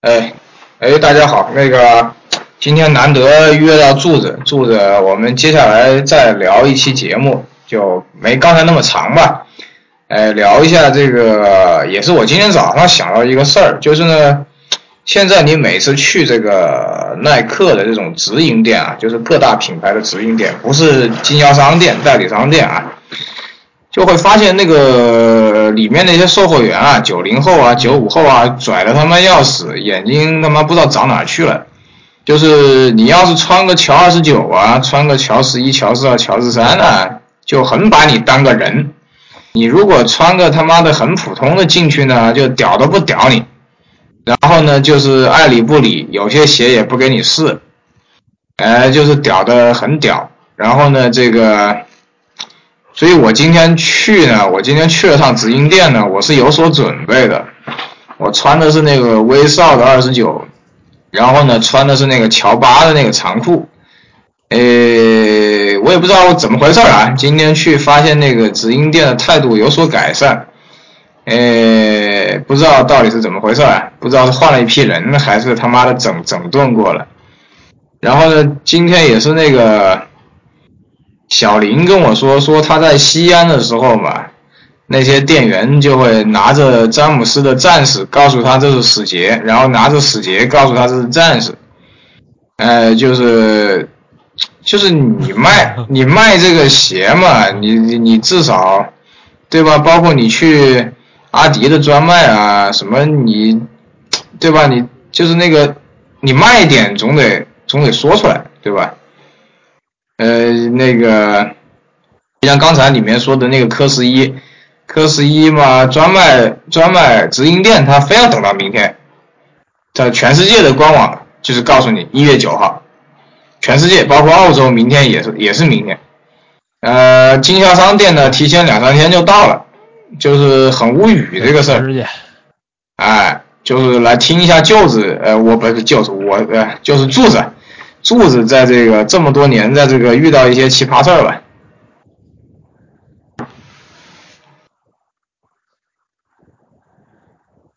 哎，哎，大家好，那个今天难得约到柱子，柱子，我们接下来再聊一期节目，就没刚才那么长吧。哎，聊一下这个，也是我今天早上想到一个事儿，就是呢，现在你每次去这个耐克的这种直营店啊，就是各大品牌的直营店，不是经销商店、代理商店啊。就会发现那个里面那些售货员啊，九零后啊，九五后啊，拽的他妈要死，眼睛他妈不知道长哪去了。就是你要是穿个乔二十九啊，穿个乔十一、乔十二、乔十三啊，就很把你当个人。你如果穿个他妈的很普通的进去呢，就屌都不屌你。然后呢，就是爱理不理，有些鞋也不给你试，哎，就是屌的很屌。然后呢，这个。所以我今天去呢，我今天去了趟直营店呢，我是有所准备的。我穿的是那个威少的二十九，然后呢穿的是那个乔巴的那个长裤。呃，我也不知道怎么回事啊，今天去发现那个直营店的态度有所改善。呃，不知道到底是怎么回事啊？不知道是换了一批人，还是他妈的整整顿过了。然后呢，今天也是那个。小林跟我说，说他在西安的时候嘛，那些店员就会拿着詹姆斯的战士，告诉他这是死结，然后拿着死结告诉他这是战士，呃，就是，就是你卖 你卖这个鞋嘛，你你你至少，对吧？包括你去阿迪的专卖啊，什么你，对吧？你就是那个你卖点总得总得说出来，对吧？呃，那个，像刚才里面说的那个科十一，科十一嘛，专卖专卖直营店，他非要等到明天，在全世界的官网就是告诉你一月九号，全世界包括澳洲，明天也是也是明天，呃，经销商店呢，提前两三天就到了，就是很无语这个事儿，哎，就是来听一下舅子，呃，我不是舅子，我呃就是柱子。柱子在这个这么多年，在这个遇到一些奇葩事儿吧。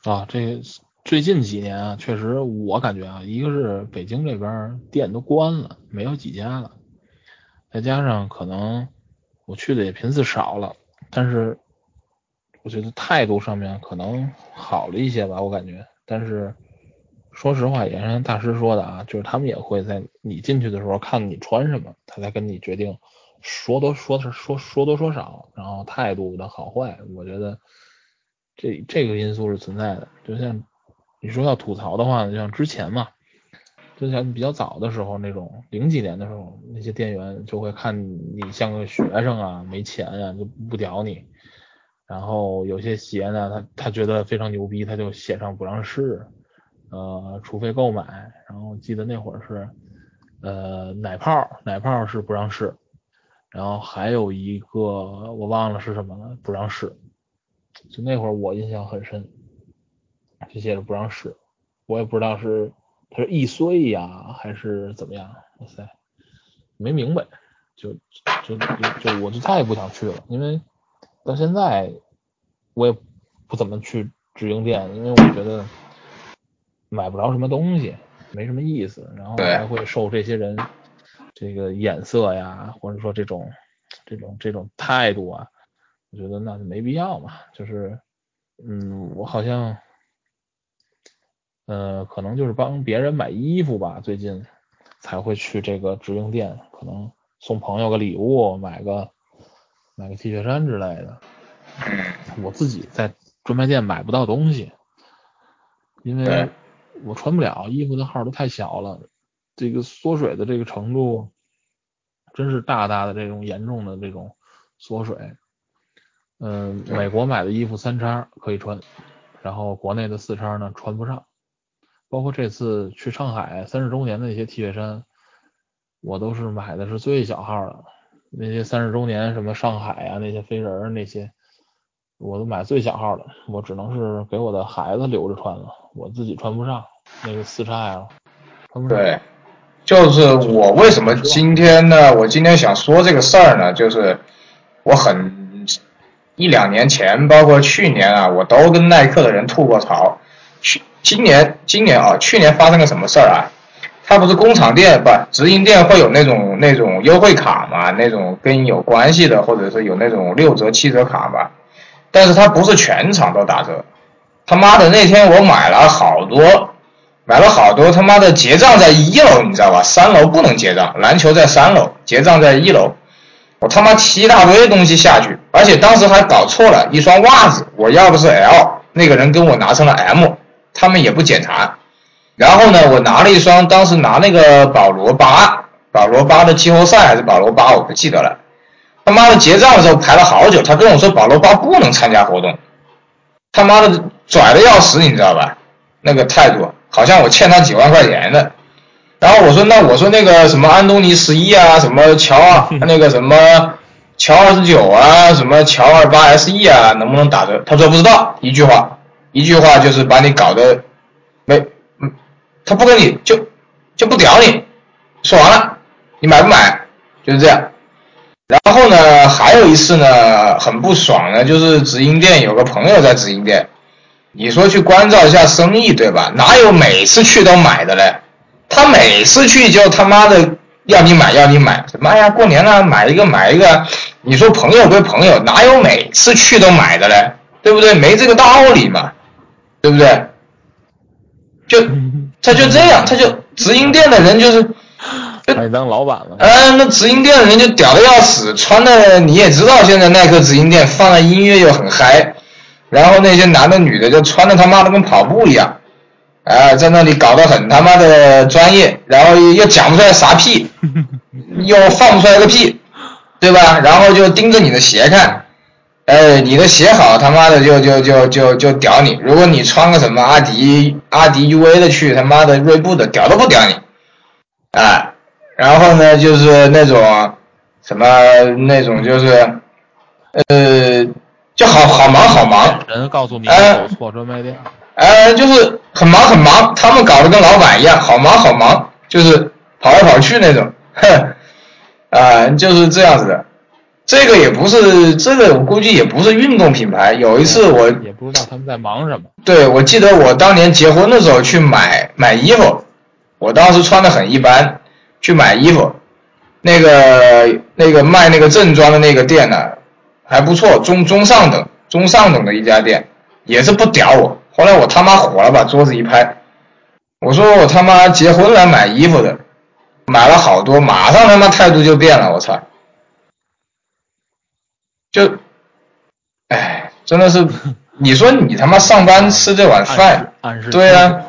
啊，这最近几年啊，确实我感觉啊，一个是北京这边店都关了，没有几家了，再加上可能我去的也频次少了，但是我觉得态度上面可能好了一些吧，我感觉，但是。说实话，也像大师说的啊，就是他们也会在你进去的时候看你穿什么，他才跟你决定说多说是说说多说少，然后态度的好坏，我觉得这这个因素是存在的。就像你说要吐槽的话，就像之前嘛，就像比较早的时候那种零几年的时候，那些店员就会看你像个学生啊，没钱啊，就不屌你。然后有些鞋呢，他他觉得非常牛逼，他就写上不让试。呃，除非购买，然后记得那会儿是，呃，奶泡，奶泡是不让试，然后还有一个我忘了是什么了，不让试，就那会儿我印象很深，就写着不让试，我也不知道是它是易碎呀还是怎么样，哇塞，没明白，就就就就我就再也不想去了，因为到现在我也不怎么去直营店，因为我觉得。买不着什么东西，没什么意思，然后还会受这些人这个眼色呀，或者说这种这种这种态度啊，我觉得那就没必要嘛。就是，嗯，我好像，呃，可能就是帮别人买衣服吧，最近才会去这个直营店，可能送朋友个礼物，买个买个 T 恤衫之类的。我自己在专卖店买不到东西，因为。我穿不了衣服的号都太小了，这个缩水的这个程度，真是大大的这种严重的这种缩水。嗯，美国买的衣服三叉可以穿，然后国内的四叉呢穿不上。包括这次去上海三十周年的那些 T 恤衫，我都是买的是最小号的，那些三十周年什么上海啊那些飞人那些。我都买最小号的，我只能是给我的孩子留着穿了，我自己穿不上那个四叉 L。对，就是我为什么今天呢？我今天想说这个事儿呢，就是我很一两年前，包括去年啊，我都跟耐克的人吐过槽。去今年今年啊，去年发生个什么事儿啊？它不是工厂店不直营店会有那种那种优惠卡嘛？那种跟有关系的，或者是有那种六折七折卡吧？但是它不是全场都打折。他妈的那天我买了好多，买了好多，他妈的结账在一楼，你知道吧？三楼不能结账，篮球在三楼，结账在一楼。我他妈提一大堆东西下去，而且当时还搞错了一双袜子，我要的是 L，那个人跟我拿成了 M，他们也不检查。然后呢，我拿了一双，当时拿那个保罗八，保罗八的季后赛还是保罗八，我不记得了。他妈的结账的时候排了好久，他跟我说保罗八不能参加活动，他妈的拽的要死，你知道吧？那个态度，好像我欠他几万块钱的。然后我说，那我说那个什么安东尼十一啊，什么乔啊，那个什么乔二十九啊，什么乔二八 SE 啊，能不能打折？他说不知道，一句话，一句话就是把你搞得没。他不跟你就就不屌你，说完了，你买不买？就是这样。然后呢，还有一次呢，很不爽呢，就是直营店有个朋友在直营店，你说去关照一下生意，对吧？哪有每次去都买的嘞？他每次去就他妈的要你买要你买，什么呀？过年了买一个买一个，你说朋友归朋友，哪有每次去都买的嘞？对不对？没这个道理嘛，对不对？就。他就这样，他就 直营店的人就是，把你当老板了。嗯，那直营店的人就屌的要死，穿的你也知道，现在耐克直营店放的音乐又很嗨，然后那些男的女的就穿的他妈的跟跑步一样，啊，在那里搞得很他妈的专业，然后又讲不出来啥屁，又放不出来个屁，对吧？然后就盯着你的鞋看。哎，你的鞋好，他妈的就就就就就屌你！如果你穿个什么阿迪阿迪 UA 的去，他妈的锐步的屌都不屌你，啊！然后呢，就是那种什么那种就是，呃，就好好忙好忙。人告诉你走错专卖店。呃，就是很忙很忙，他们搞得跟老板一样，好忙好忙，就是跑来跑去那种，哼，啊，就是这样子的。这个也不是，这个我估计也不是运动品牌。有一次我也不知道他们在忙什么。对，我记得我当年结婚的时候去买买衣服，我当时穿的很一般，去买衣服，那个那个卖那个正装的那个店呢，还不错，中中上等中上等的一家店，也是不屌我。后来我他妈火了，把桌子一拍，我说我他妈结婚来买衣服的，买了好多，马上他妈态度就变了，我操！就，哎，真的是，你说你他妈上班吃这碗饭，对啊，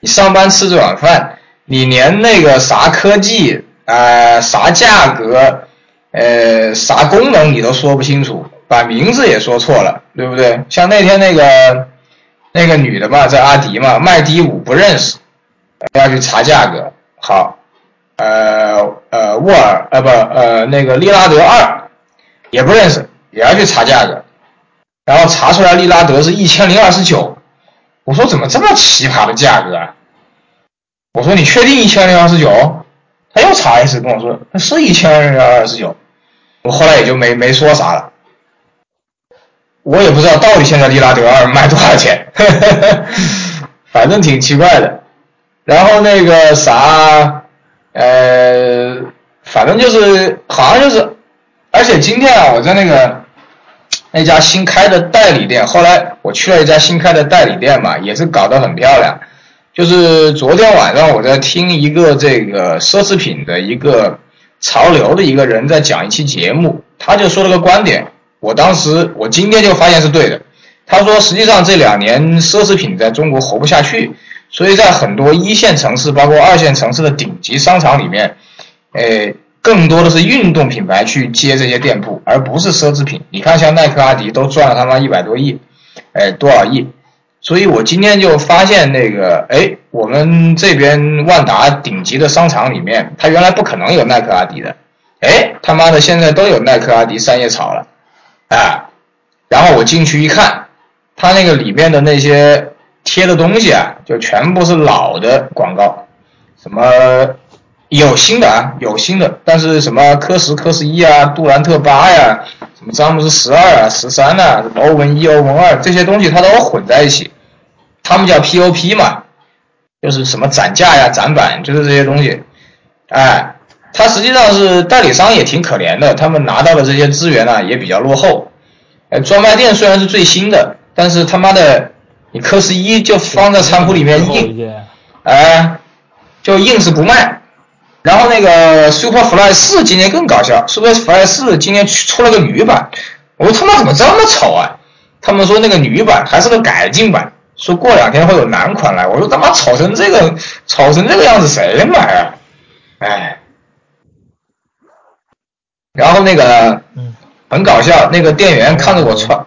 你上班吃这碗饭，你连那个啥科技啊、啥价格、呃、啥功能你都说不清楚，把名字也说错了，对不对？像那天那个那个女的嘛，在阿迪嘛，麦迪五不认识，要去查价格，好，呃呃，沃尔呃不呃那个利拉德二。也不认识，也要去查价格，然后查出来利拉德是一千零二十九，我说怎么这么奇葩的价格啊？我说你确定一千零二十九？他又查一次跟我说那是一千零二十九，我后来也就没没说啥了。我也不知道到底现在利拉德二卖多少钱，反正挺奇怪的。然后那个啥，呃，反正就是好像就是。而且今天啊，我在那个那家新开的代理店，后来我去了一家新开的代理店嘛，也是搞得很漂亮。就是昨天晚上我在听一个这个奢侈品的一个潮流的一个人在讲一期节目，他就说了个观点，我当时我今天就发现是对的。他说，实际上这两年奢侈品在中国活不下去，所以在很多一线城市，包括二线城市的顶级商场里面，诶。更多的是运动品牌去接这些店铺，而不是奢侈品。你看，像耐克、阿迪都赚了他妈一百多亿，哎，多少亿？所以我今天就发现那个，哎，我们这边万达顶级的商场里面，它原来不可能有耐克、阿迪的，哎，他妈的现在都有耐克、阿迪、三叶草了，啊，然后我进去一看，它那个里面的那些贴的东西啊，就全部是老的广告，什么？有新的啊，有新的，但是什么科十、科十一啊，杜兰特八呀，什么詹姆斯十二啊、十三呐，欧文一、欧文二这些东西它都混在一起，他们叫 POP 嘛，就是什么展架呀、展板，就是这些东西。哎，他实际上是代理商也挺可怜的，他们拿到的这些资源呢也比较落后。哎，专卖店虽然是最新的，但是他妈的，你科十一就放在仓库里面硬，哎，就硬是不卖。然后那个 Superfly 四今年更搞笑，Superfly 四今年出了个女版，我说他妈怎么这么丑啊？他们说那个女版还是个改进版，说过两天会有男款来。我说他妈炒成这个，炒成这个样子谁买啊？哎，然后那个，很搞笑，那个店员看着我穿，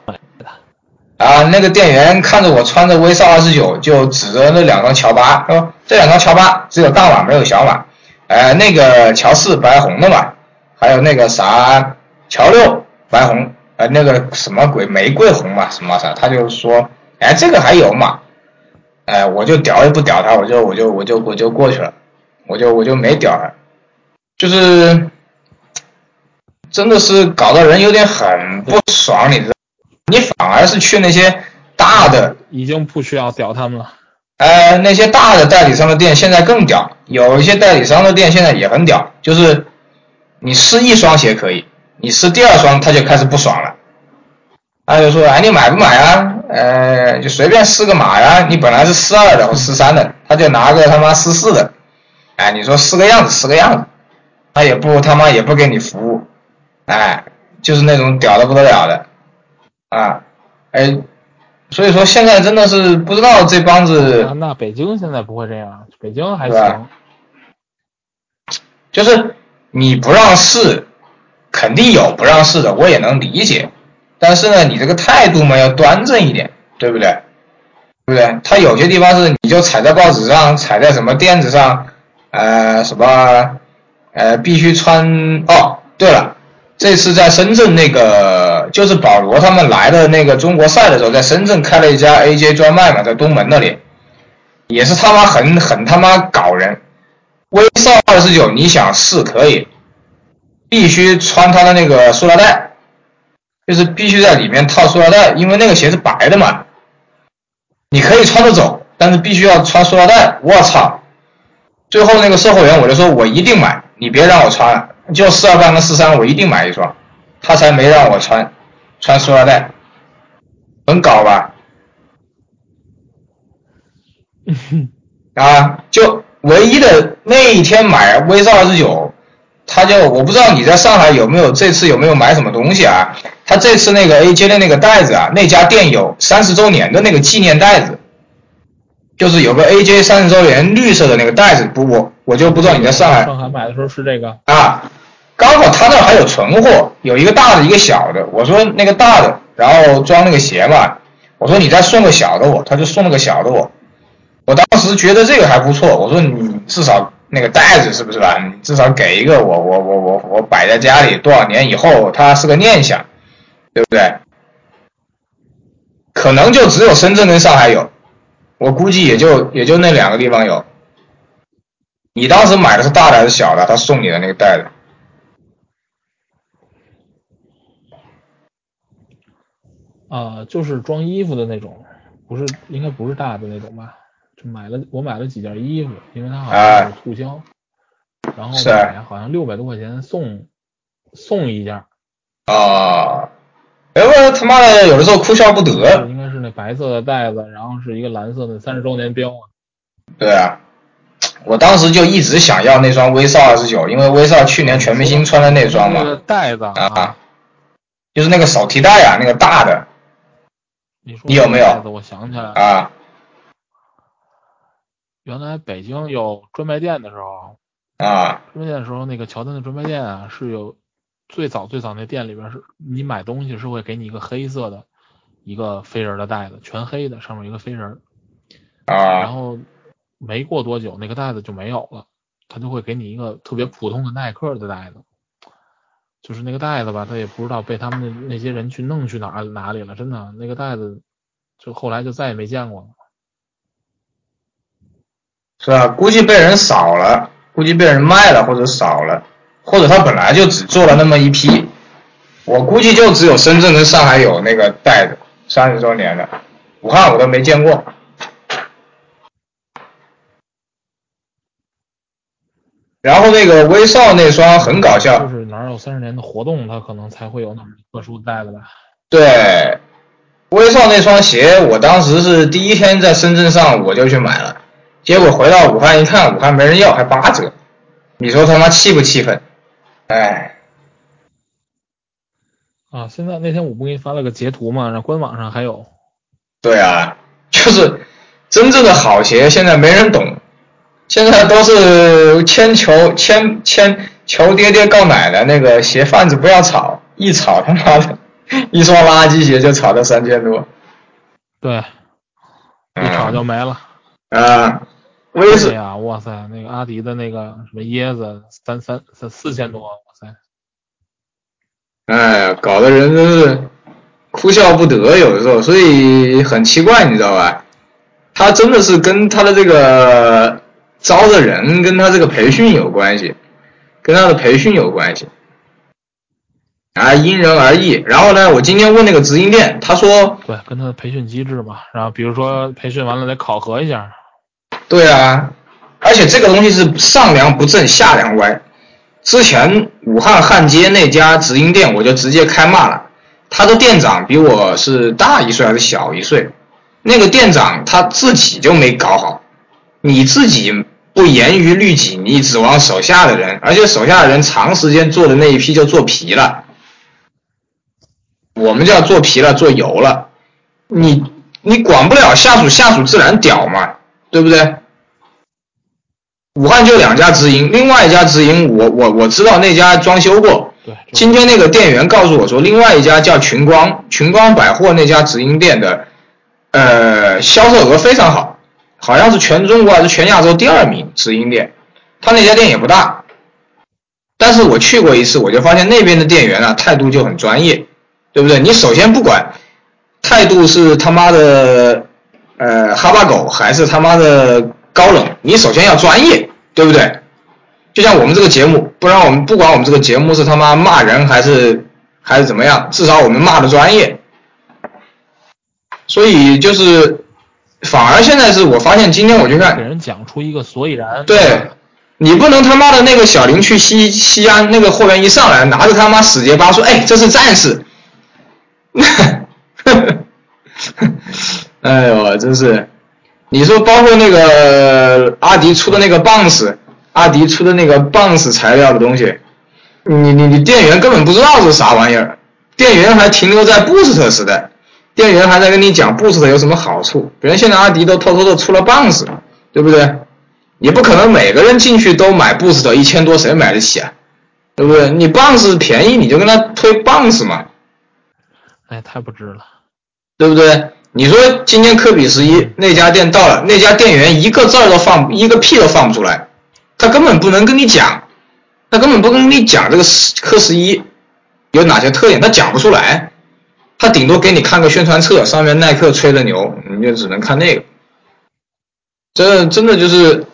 啊，那个店员看着我穿着威少二十九，就指着那两张乔巴，说这两张乔巴只有大码没有小码。哎，那个乔四白红的嘛，还有那个啥乔六白红，呃，那个什么鬼玫瑰红嘛，什么啥，他就说，哎，这个还有嘛，哎，我就屌也不屌他，我就我就我就我就过去了，我就我就没屌他，就是真的是搞得人有点很不爽，你知道？你反而是去那些大的，已经不需要屌他们了。呃，那些大的代理商的店现在更屌，有一些代理商的店现在也很屌，就是你试一双鞋可以，你试第二双他就开始不爽了，他就说，哎，你买不买啊？呃，就随便试个码呀，你本来是四二的或四三的，他就拿个他妈四四的，哎，你说试个样子，试个样子，他也不他妈也不给你服务，哎，就是那种屌的不得了的，啊，哎。所以说现在真的是不知道这帮子。那北京现在不会这样，北京还行。就是你不让试，肯定有不让试的，我也能理解。但是呢，你这个态度嘛要端正一点，对不对？对不对？他有些地方是你就踩在报纸上，踩在什么垫子上，呃，什么，呃，必须穿。哦，对了。这次在深圳那个，就是保罗他们来的那个中国赛的时候，在深圳开了一家 AJ 专卖嘛，在东门那里，也是他妈很很他妈搞人。威少二十九，你想试可以，必须穿他的那个塑料袋，就是必须在里面套塑料袋，因为那个鞋是白的嘛。你可以穿着走，但是必须要穿塑料袋。我操！最后那个售货员我就说，我一定买，你别让我穿了。就四二半跟四三，我一定买一双，他才没让我穿，穿塑料袋，很搞吧？啊，就唯一的那一天买威少二十九，他就我不知道你在上海有没有这次有没有买什么东西啊？他这次那个 AJ 的那个袋子啊，那家店有三十周年的那个纪念袋子，就是有个 AJ 三十周年绿色的那个袋子，不我我就不知道你在上海。上海买的时候是这个啊。刚好他那还有存货，有一个大的，一个小的。我说那个大的，然后装那个鞋嘛。我说你再送个小的我，他就送了个小的我。我当时觉得这个还不错，我说你至少那个袋子是不是吧？你至少给一个我，我我我我摆在家里，多少年以后它是个念想，对不对？可能就只有深圳跟上海有，我估计也就也就那两个地方有。你当时买的是大的还是小的？他送你的那个袋子？啊，就是装衣服的那种，不是应该不是大的那种吧？就买了我买了几件衣服，因为它好像有促销，然后买好像六百多块钱送送一件。啊，哎我他妈的有的时候哭笑不得。应该是那白色的袋子，然后是一个蓝色的三十周年标啊。对啊，我当时就一直想要那双威少二十九，因为威少去年全明星穿的那双嘛。那个袋子啊，就是那个手提袋啊，那个大的。你有没有？我想起来了啊，原来北京有专卖店的时候啊，专卖店的时候，那个乔丹的专卖店啊，是有最早最早那店里边是，你买东西是会给你一个黑色的一个飞人的袋子，全黑的，上面一个飞人啊，然后没过多久那个袋子就没有了，他就会给你一个特别普通的耐克的袋子。就是那个袋子吧，他也不知道被他们那那些人去弄去哪哪里了，真的那个袋子，就后来就再也没见过了。是吧？估计被人扫了，估计被人卖了或者扫了，或者他本来就只做了那么一批，我估计就只有深圳跟上海有那个袋子，三十周年的，武汉我都没见过。然后那个威少那双很搞笑，就是哪有三十年的活动，他可能才会有那么特殊带的吧？对，威少那双鞋，我当时是第一天在深圳上我就去买了。结果回到武汉一看，武汉没人要，还八折，你说他妈气不气愤？哎，啊，现在那天我不给你发了个截图嘛？然后官网上还有。对啊，就是真正的好鞋现在没人懂，现在都是千求千千求爹爹告奶奶，那个鞋贩子不要炒，一炒他妈的。一双垃圾鞋就炒到三千多，对，一炒就没了。啊，威是呀，哇塞，那个阿迪的那个什么椰子，三三三四千多，哇塞。哎呀，搞得人真是哭笑不得，有的时候，所以很奇怪，你知道吧？他真的是跟他的这个招的人，跟他这个培训有关系，跟他的培训有关系。啊，因人而异。然后呢，我今天问那个直营店，他说，对，跟他的培训机制嘛。然后比如说培训完了得考核一下。对啊，而且这个东西是上梁不正下梁歪。之前武汉汉街那家直营店，我就直接开骂了。他的店长比我是大一岁还是小一岁？那个店长他自己就没搞好，你自己不严于律己，你指望手下的人，而且手下的人长时间做的那一批就做皮了。我们就要做皮了，做油了，你你管不了下属，下属自然屌嘛，对不对？武汉就两家直营，另外一家直营，我我我知道那家装修过。对。今天那个店员告诉我说，另外一家叫群光，群光百货那家直营店的，呃，销售额非常好，好像是全中国还是全亚洲第二名直营店。他那家店也不大，但是我去过一次，我就发现那边的店员啊，态度就很专业。对不对？你首先不管态度是他妈的呃哈巴狗还是他妈的高冷，你首先要专业，对不对？就像我们这个节目，不然我们不管我们这个节目是他妈骂人还是还是怎么样，至少我们骂的专业。所以就是反而现在是我发现今天我就看给人讲出一个所以然。对，你不能他妈的那个小林去西西安那个货源一上来拿着他妈死结巴说，哎，这是战士。哎呦，真是！你说包括那个阿迪出的那个 Bounce，阿迪出的那个 Bounce 材料的东西，你你你店员根本不知道是啥玩意儿，店员还停留在 Boost 时代，店员还在跟你讲 Boost 有什么好处，别人现在阿迪都偷偷的出了 Bounce，对不对？你不可能每个人进去都买 Boost 一千多，谁买得起啊？对不对？你 Bounce 便宜，你就跟他推 Bounce 嘛。哎，太不值了，对不对？你说今天科比十一那家店到了，那家店员一个字儿都放，一个屁都放不出来，他根本不能跟你讲，他根本不跟你讲这个科十一有哪些特点，他讲不出来，他顶多给你看个宣传册，上面耐克吹的牛，你就只能看那个。这真的就是，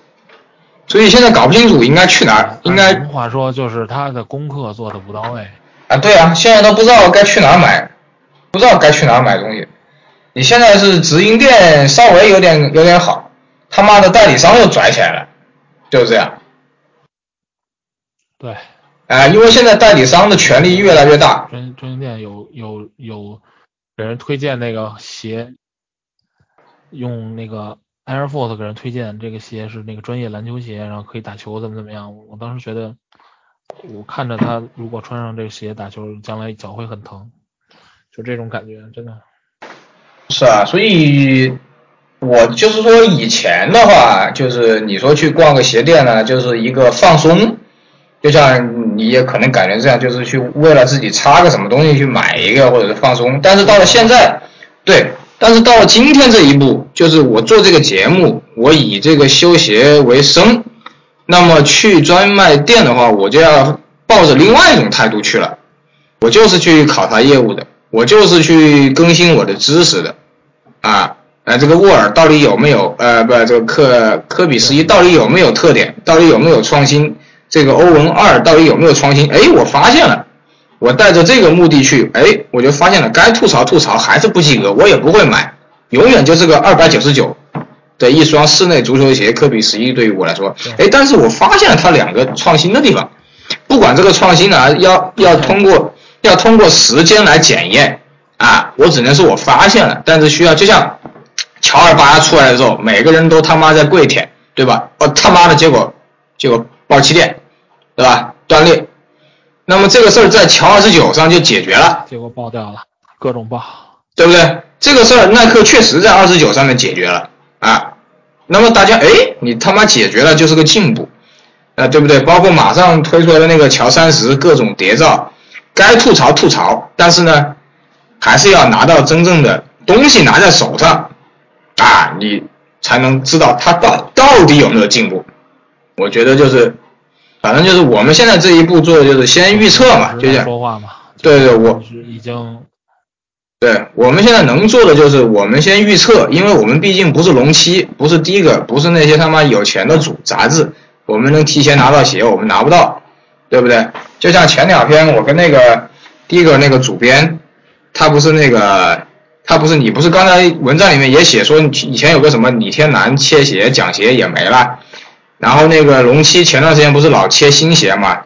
所以现在搞不清楚应该去哪儿，应该话说就是他的功课做的不到位啊，对啊，现在都不知道该去哪儿买。不知道该去哪儿买东西，你现在是直营店稍微有点有点好，他妈的代理商又拽起来了，就是这样。对，哎，因为现在代理商的权力越来越大。专专营店有有有给人推荐那个鞋，用那个 Air Force 给人推荐这个鞋是那个专业篮球鞋，然后可以打球怎么怎么样。我当时觉得，我看着他如果穿上这个鞋打球，将来脚会很疼。就这种感觉，真的是啊，所以我就是说，以前的话，就是你说去逛个鞋店呢，就是一个放松，就像你也可能感觉这样，就是去为了自己插个什么东西去买一个，或者是放松。但是到了现在，对，但是到了今天这一步，就是我做这个节目，我以这个修鞋为生，那么去专卖店的话，我就要抱着另外一种态度去了，我就是去考察业务的。我就是去更新我的知识的，啊，呃，这个沃尔到底有没有，呃，不，这个科科比十一到底有没有特点，到底有没有创新？这个欧文二到底有没有创新？哎，我发现了，我带着这个目的去，哎，我就发现了，该吐槽吐槽还是不及格，我也不会买，永远就是个二百九十九，的一双室内足球鞋科比十一对于我来说，哎，但是我发现了它两个创新的地方，不管这个创新呢，要要通过要通过时间来检验啊，我只能是我发现了，但是需要就像乔二八出来的时候，每个人都他妈在跪舔，对吧？哦他妈的结果结果爆气垫，对吧？断裂。那么这个事儿在乔二十九上就解决了，结果爆掉了，各种爆，对不对？这个事儿耐克确实在二十九上面解决了啊。那么大家哎，你他妈解决了就是个进步，啊，对不对？包括马上推出来的那个乔三十各种谍照，该吐槽吐槽，但是呢，还是要拿到真正的东西拿在手上啊，你才能知道他到到底有没有进步。我觉得就是。反正就是我们现在这一步做的就是先预测嘛，就这样说话嘛。对对，我已经，对，我们现在能做的就是我们先预测，因为我们毕竟不是龙七，不是第一个，不是那些他妈有钱的主杂志，我们能提前拿到鞋，我们拿不到，对不对？就像前两天我跟那个第一个那个主编，他不是那个，他不是你不是刚才文章里面也写说以前有个什么李天南切鞋讲鞋也没了。然后那个龙七前段时间不是老切新鞋嘛？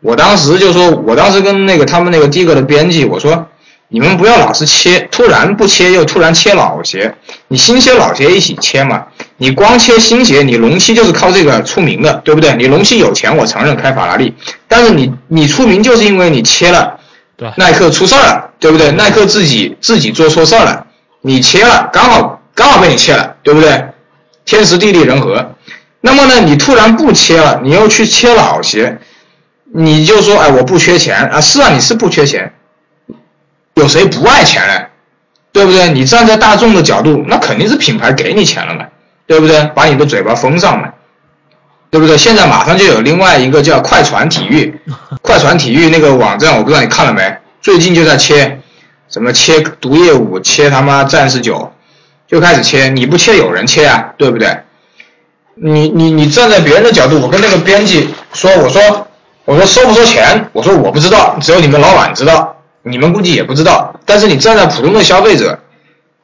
我当时就说，我当时跟那个他们那个第一个的编辑我说，你们不要老是切，突然不切又突然切老鞋，你新鞋老鞋一起切嘛？你光切新鞋，你龙七就是靠这个出名的，对不对？你龙七有钱，我承认开法拉利，但是你你出名就是因为你切了，对，耐克出事儿了，对不对？耐克自己自己做错事儿了，你切了，刚好刚好被你切了，对不对？天时地利人和。那么呢，你突然不切了，你又去切老鞋，你就说，哎，我不缺钱啊，是啊，你是不缺钱，有谁不爱钱嘞？对不对？你站在大众的角度，那肯定是品牌给你钱了嘛，对不对？把你的嘴巴封上嘛，对不对？现在马上就有另外一个叫快传体育，快传体育那个网站，我不知道你看了没？最近就在切，什么切毒液五，切他妈战士九，就开始切，你不切有人切啊，对不对？你你你站在别人的角度，我跟那个编辑说，我说我说收不收钱？我说我不知道，只有你们老板知道，你们估计也不知道。但是你站在普通的消费者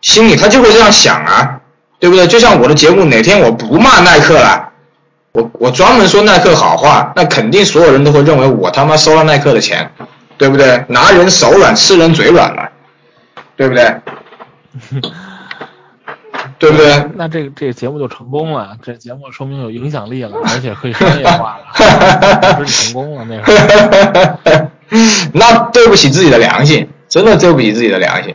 心里，他就会这样想啊，对不对？就像我的节目，哪天我不骂耐克了，我我专门说耐克好话，那肯定所有人都会认为我他妈收了耐克的钱，对不对？拿人手软，吃人嘴软了，对不对？对不对？那这个这个节目就成功了，这节目说明有影响力了，而且可以商业化了，是成功了那个。那对不起自己的良心，真的对不起自己的良心。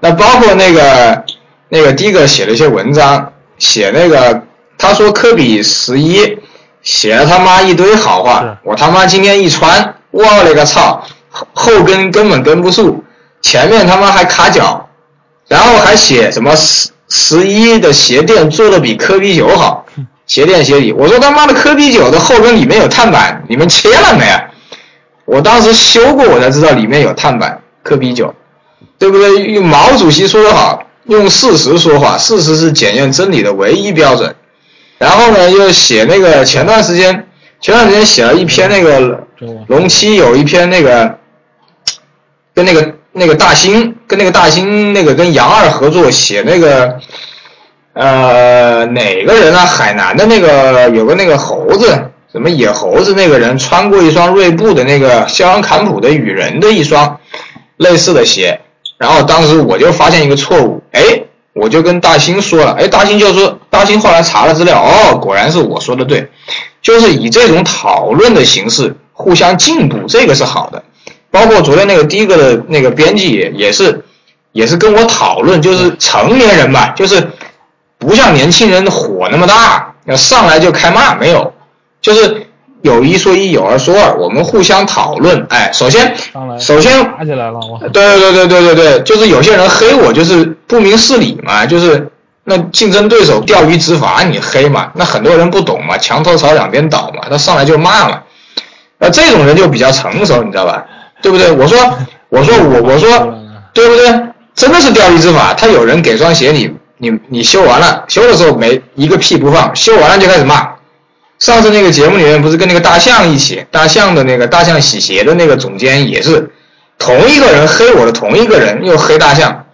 那包括那个那个第一个写了一些文章，写那个他说科比十一写了他妈一堆好话，我他妈今天一穿，我勒个操，后跟根本跟不住，前面他妈还卡脚，然后还写什么十一的鞋垫做的比科比九好，鞋垫鞋底。我说他妈的科比九的后跟里面有碳板，你们切了没？我当时修过，我才知道里面有碳板。科比九，对不对？用毛主席说的好，用事实说话，事实是检验真理的唯一标准。然后呢，又写那个前段时间，前段时间写了一篇那个龙七有一篇那个跟那个。那个大兴跟那个大兴那个跟杨二合作写那个，呃哪个人啊？海南的那个有个那个猴子，什么野猴子那个人穿过一双锐步的那个肖恩坎普的雨人的一双类似的鞋，然后当时我就发现一个错误，哎，我就跟大兴说了，哎，大兴就说，大兴后来查了资料，哦，果然是我说的对，就是以这种讨论的形式互相进步，这个是好的。包括昨天那个第一个的那个编辑也也是，也是跟我讨论，就是成年人嘛，就是不像年轻人火那么大，要上来就开骂没有，就是有一说一，有二说二，我们互相讨论。哎，首先，首先打起来了，对对对对对对，就是有些人黑我，就是不明事理嘛，就是那竞争对手钓鱼执法你黑嘛，那很多人不懂嘛，墙头草两边倒嘛，他上来就骂嘛，那这种人就比较成熟，你知道吧？对不对？我说，我说我我说，对不对？真的是钓鱼执法。他有人给双鞋你，你你修完了，修的时候没一个屁不放，修完了就开始骂。上次那个节目里面不是跟那个大象一起，大象的那个大象洗鞋的那个总监也是同一个人黑我的同一个人又黑大象，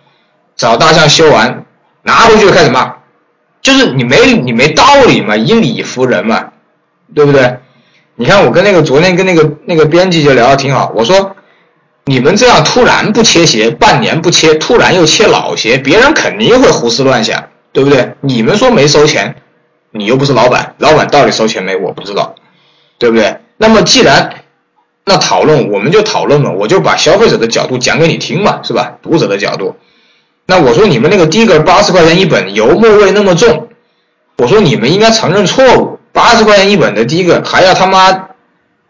找大象修完拿回去就开始骂，就是你没你没道理嘛，以理服人嘛，对不对？你看我跟那个昨天跟那个那个编辑就聊得挺好，我说你们这样突然不切鞋，半年不切，突然又切老鞋，别人肯定会胡思乱想，对不对？你们说没收钱，你又不是老板，老板到底收钱没？我不知道，对不对？那么既然那讨论我们就讨论嘛，我就把消费者的角度讲给你听嘛，是吧？读者的角度。那我说你们那个低个八十块钱一本，油墨味那么重，我说你们应该承认错误。八十块钱一本的第一个还要他妈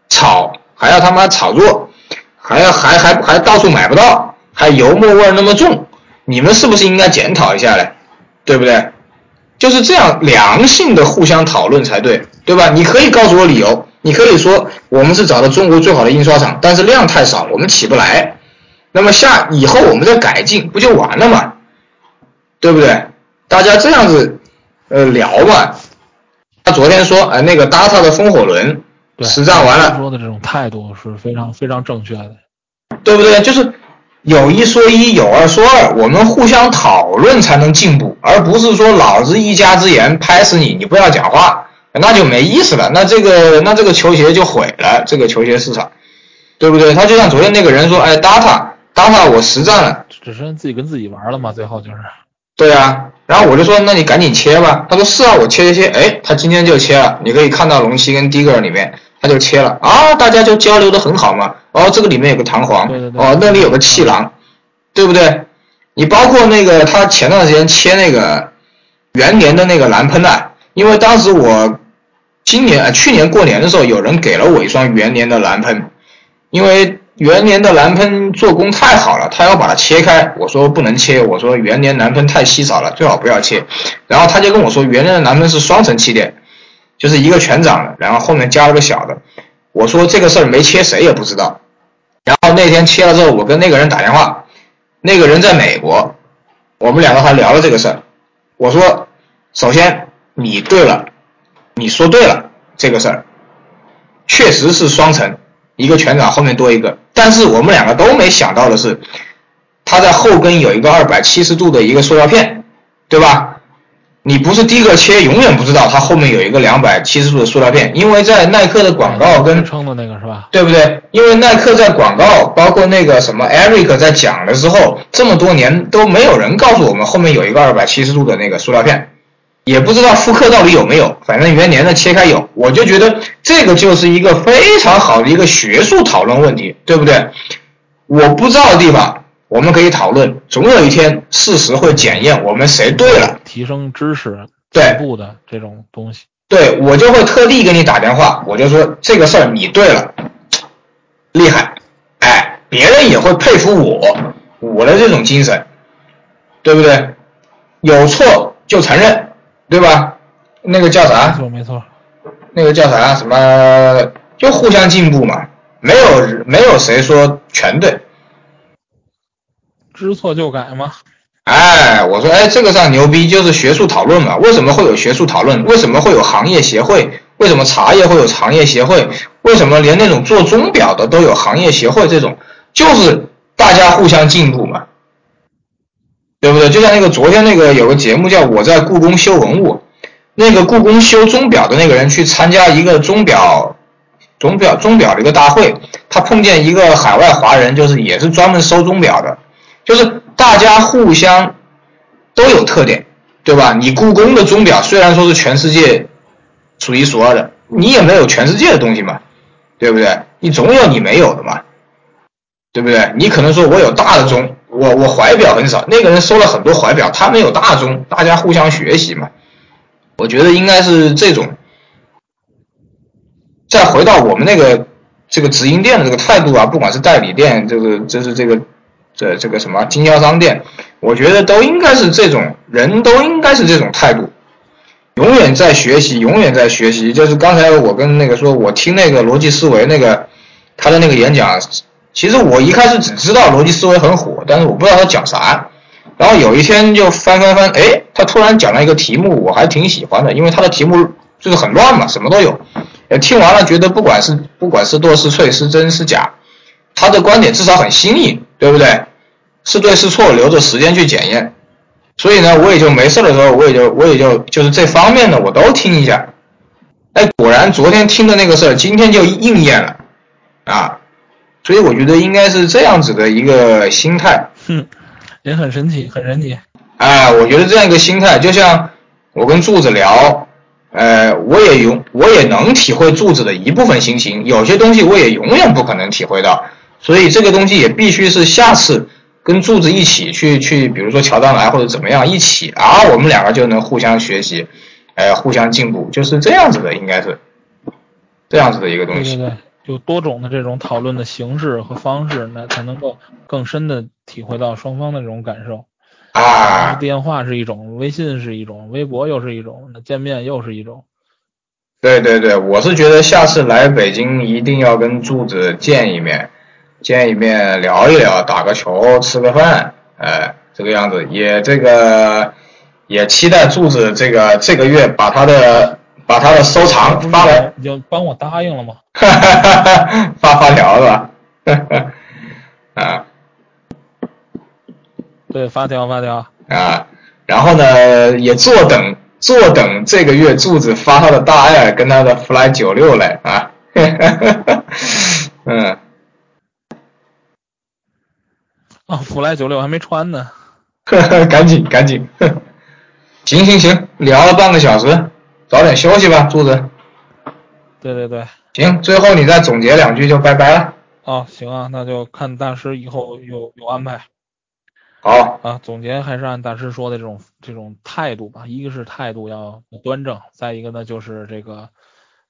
炒，还要他妈炒作，还要还还还到处买不到，还油墨味那么重，你们是不是应该检讨一下嘞？对不对？就是这样良性的互相讨论才对，对吧？你可以告诉我理由，你可以说我们是找到中国最好的印刷厂，但是量太少，我们起不来。那么下以后我们再改进，不就完了吗？对不对？大家这样子呃聊嘛。他昨天说，哎，那个 Data 的风火轮实战完了，说的这种态度是非常非常正确的，对不对？就是有一说一，有二说二，我们互相讨论才能进步，而不是说老子一家之言拍死你，你不要讲话，那就没意思了。那这个那这个球鞋就毁了，这个球鞋市场，对不对？他就像昨天那个人说，哎，Data Data 我实战了，只剩自己跟自己玩了嘛，最后就是。对啊，然后我就说，那你赶紧切吧。他说是啊，我切切切，哎，他今天就切了。你可以看到龙七跟 Digger 里面，他就切了啊，大家就交流的很好嘛。哦，这个里面有个弹簧，哦，那里有个气囊，对不对？你包括那个他前段时间切那个元年的那个蓝喷呐，因为当时我今年啊去年过年的时候，有人给了我一双元年的蓝喷，因为。元年的蓝喷做工太好了，他要把它切开，我说不能切，我说元年蓝喷太稀少了，最好不要切。然后他就跟我说，元年的蓝喷是双层气垫，就是一个全掌的，然后后面加了个小的。我说这个事儿没切谁也不知道。然后那天切了之后，我跟那个人打电话，那个人在美国，我们两个还聊了这个事儿。我说，首先你对了，你说对了这个事儿，确实是双层。一个全掌后面多一个，但是我们两个都没想到的是，它在后跟有一个二百七十度的一个塑料片，对吧？你不是第一个切，永远不知道它后面有一个两百七十度的塑料片，因为在耐克的广告跟撑的那个是吧？对不对？因为耐克在广告，包括那个什么 Eric 在讲的时候，这么多年都没有人告诉我们后面有一个二百七十度的那个塑料片。也不知道复刻到底有没有，反正元年的切开有，我就觉得这个就是一个非常好的一个学术讨论问题，对不对？我不知道的地方我们可以讨论，总有一天事实会检验我们谁对了，提升知识进步的这种东西。对我就会特地给你打电话，我就说这个事儿你对了，厉害，哎，别人也会佩服我我的这种精神，对不对？有错就承认。对吧？那个叫啥？没错没错，那个叫啥？什么？就互相进步嘛，没有没有谁说全对，知错就改吗。哎，我说哎，这个上牛逼，就是学术讨论嘛。为什么会有学术讨论？为什么会有行业协会？为什么茶叶会有行业协会？为什么连那种做钟表的都有行业协会？这种就是大家互相进步嘛。对不对？就像那个昨天那个有个节目叫《我在故宫修文物》，那个故宫修钟表的那个人去参加一个钟表、钟表、钟表的一个大会，他碰见一个海外华人，就是也是专门收钟表的，就是大家互相都有特点，对吧？你故宫的钟表虽然说是全世界数一数二的，你也没有全世界的东西嘛，对不对？你总有你没有的嘛，对不对？你可能说我有大的钟。我我怀表很少，那个人收了很多怀表，他没有大钟，大家互相学习嘛。我觉得应该是这种。再回到我们那个这个直营店的这个态度啊，不管是代理店，这个这是这个这这个什么经销商店，我觉得都应该是这种人都应该是这种态度，永远在学习，永远在学习。就是刚才我跟那个说，我听那个逻辑思维那个他的那个演讲。其实我一开始只知道逻辑思维很火，但是我不知道他讲啥。然后有一天就翻翻翻，哎，他突然讲了一个题目，我还挺喜欢的，因为他的题目就是很乱嘛，什么都有。听完了觉得不管是不管是多是脆是真是假，他的观点至少很新颖，对不对？是对是错，留着时间去检验。所以呢，我也就没事的时候，我也就我也就就是这方面的我都听一下。哎，果然昨天听的那个事儿，今天就应验了啊！所以我觉得应该是这样子的一个心态。哼，也很神奇，很神奇。哎，我觉得这样一个心态，就像我跟柱子聊，呃，我也永我也能体会柱子的一部分心情，有些东西我也永远不可能体会到，所以这个东西也必须是下次跟柱子一起去去，比如说乔丹来或者怎么样一起啊，我们两个就能互相学习，哎，互相进步，就是这样子的，应该是这样子的一个东西。对对对。就多种的这种讨论的形式和方式，那才能够更深的体会到双方的这种感受。啊，电话是一种，微信是一种，微博又是一种，那见面又是一种。对对对，我是觉得下次来北京一定要跟柱子见一面，见一面聊一聊，打个球，吃个饭，哎，这个样子也这个也期待柱子这个这个月把他的。把他的收藏发来，你就帮我答应了吗？发发条是吧？啊，对，发条发条啊，然后呢，也坐等坐等这个月柱子发他的大爱跟他的 Fly 九六来啊，嗯，啊福来九六还没穿呢，赶紧赶紧，行行行，聊了半个小时。早点休息吧，柱子。对对对，行，最后你再总结两句就拜拜了。哦，行啊，那就看大师以后有有安排。好啊，总结还是按大师说的这种这种态度吧。一个是态度要端正，再一个呢就是这个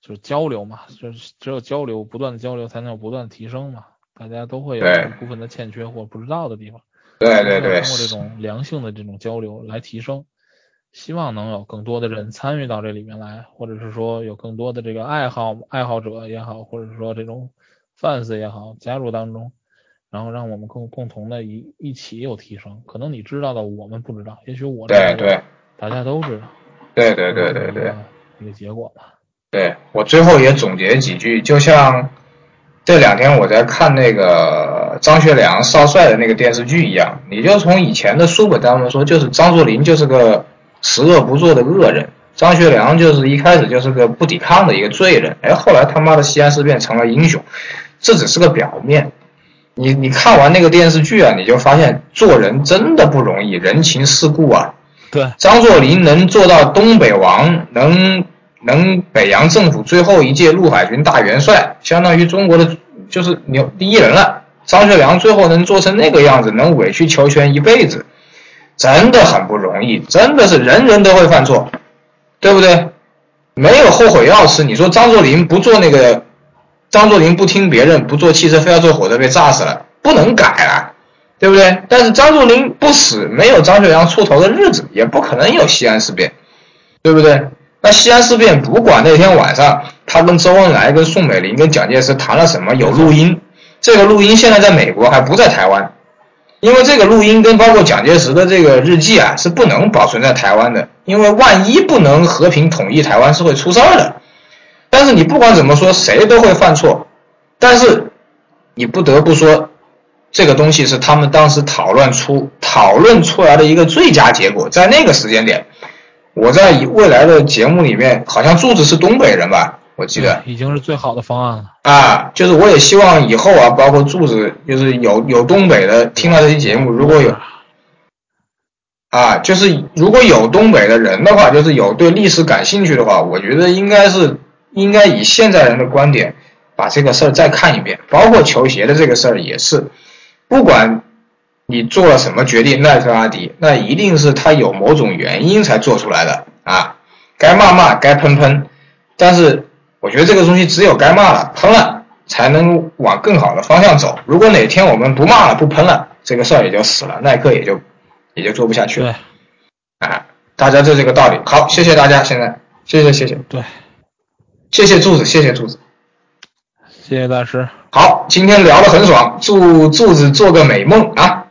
就是交流嘛，就是只有交流，不断的交流才能有不断的提升嘛。大家都会有一部分的欠缺或不知道的地方。对对对。通过这种良性的这种交流来提升。希望能有更多的人参与到这里面来，或者是说有更多的这个爱好爱好者也好，或者是说这种 fans 也好加入当中，然后让我们共共同的一一起有提升。可能你知道的我们不知道，也许我对对，大家都知道，对对对对对，一个结果吧。对我最后也总结几句，就像这两天我在看那个张学良少帅的那个电视剧一样，你就从以前的书本当中说，就是张作霖就是个。十恶不作的恶人，张学良就是一开始就是个不抵抗的一个罪人，哎，后来他妈的西安事变成了英雄，这只是个表面。你你看完那个电视剧啊，你就发现做人真的不容易，人情世故啊。对，张作霖能做到东北王，能能北洋政府最后一届陆海军大元帅，相当于中国的就是牛第一人了。张学良最后能做成那个样子，能委曲求全一辈子。真的很不容易，真的是人人都会犯错，对不对？没有后悔药吃。你说张作霖不做那个，张作霖不听别人，不坐汽车，非要坐火车被炸死了，不能改了，对不对？但是张作霖不死，没有张学良出头的日子，也不可能有西安事变，对不对？那西安事变，不管那天晚上他跟周恩来、跟宋美龄、跟蒋介石谈了什么，有录音，这个录音现在在美国，还不在台湾。因为这个录音跟包括蒋介石的这个日记啊，是不能保存在台湾的，因为万一不能和平统一台湾，是会出事儿的。但是你不管怎么说，谁都会犯错，但是你不得不说，这个东西是他们当时讨论出讨论出来的一个最佳结果。在那个时间点，我在以未来的节目里面，好像柱子是东北人吧？我记得已经是最好的方案了啊！就是我也希望以后啊，包括柱子，就是有有东北的听到这期节目，如果有啊，就是如果有东北的人的话，就是有对历史感兴趣的话，我觉得应该是应该以现在人的观点把这个事儿再看一遍，包括球鞋的这个事儿也是，不管你做了什么决定，奈特阿迪，那一定是他有某种原因才做出来的啊，该骂骂，该喷喷，但是。我觉得这个东西只有该骂了、喷了，才能往更好的方向走。如果哪天我们不骂了、不喷了，这个事儿也就死了，耐克也就也就做不下去了。对，啊，大家就这个道理。好，谢谢大家，现在谢谢谢谢。对，谢谢柱子，谢谢柱子，谢谢大师。好，今天聊得很爽，祝柱子做个美梦啊。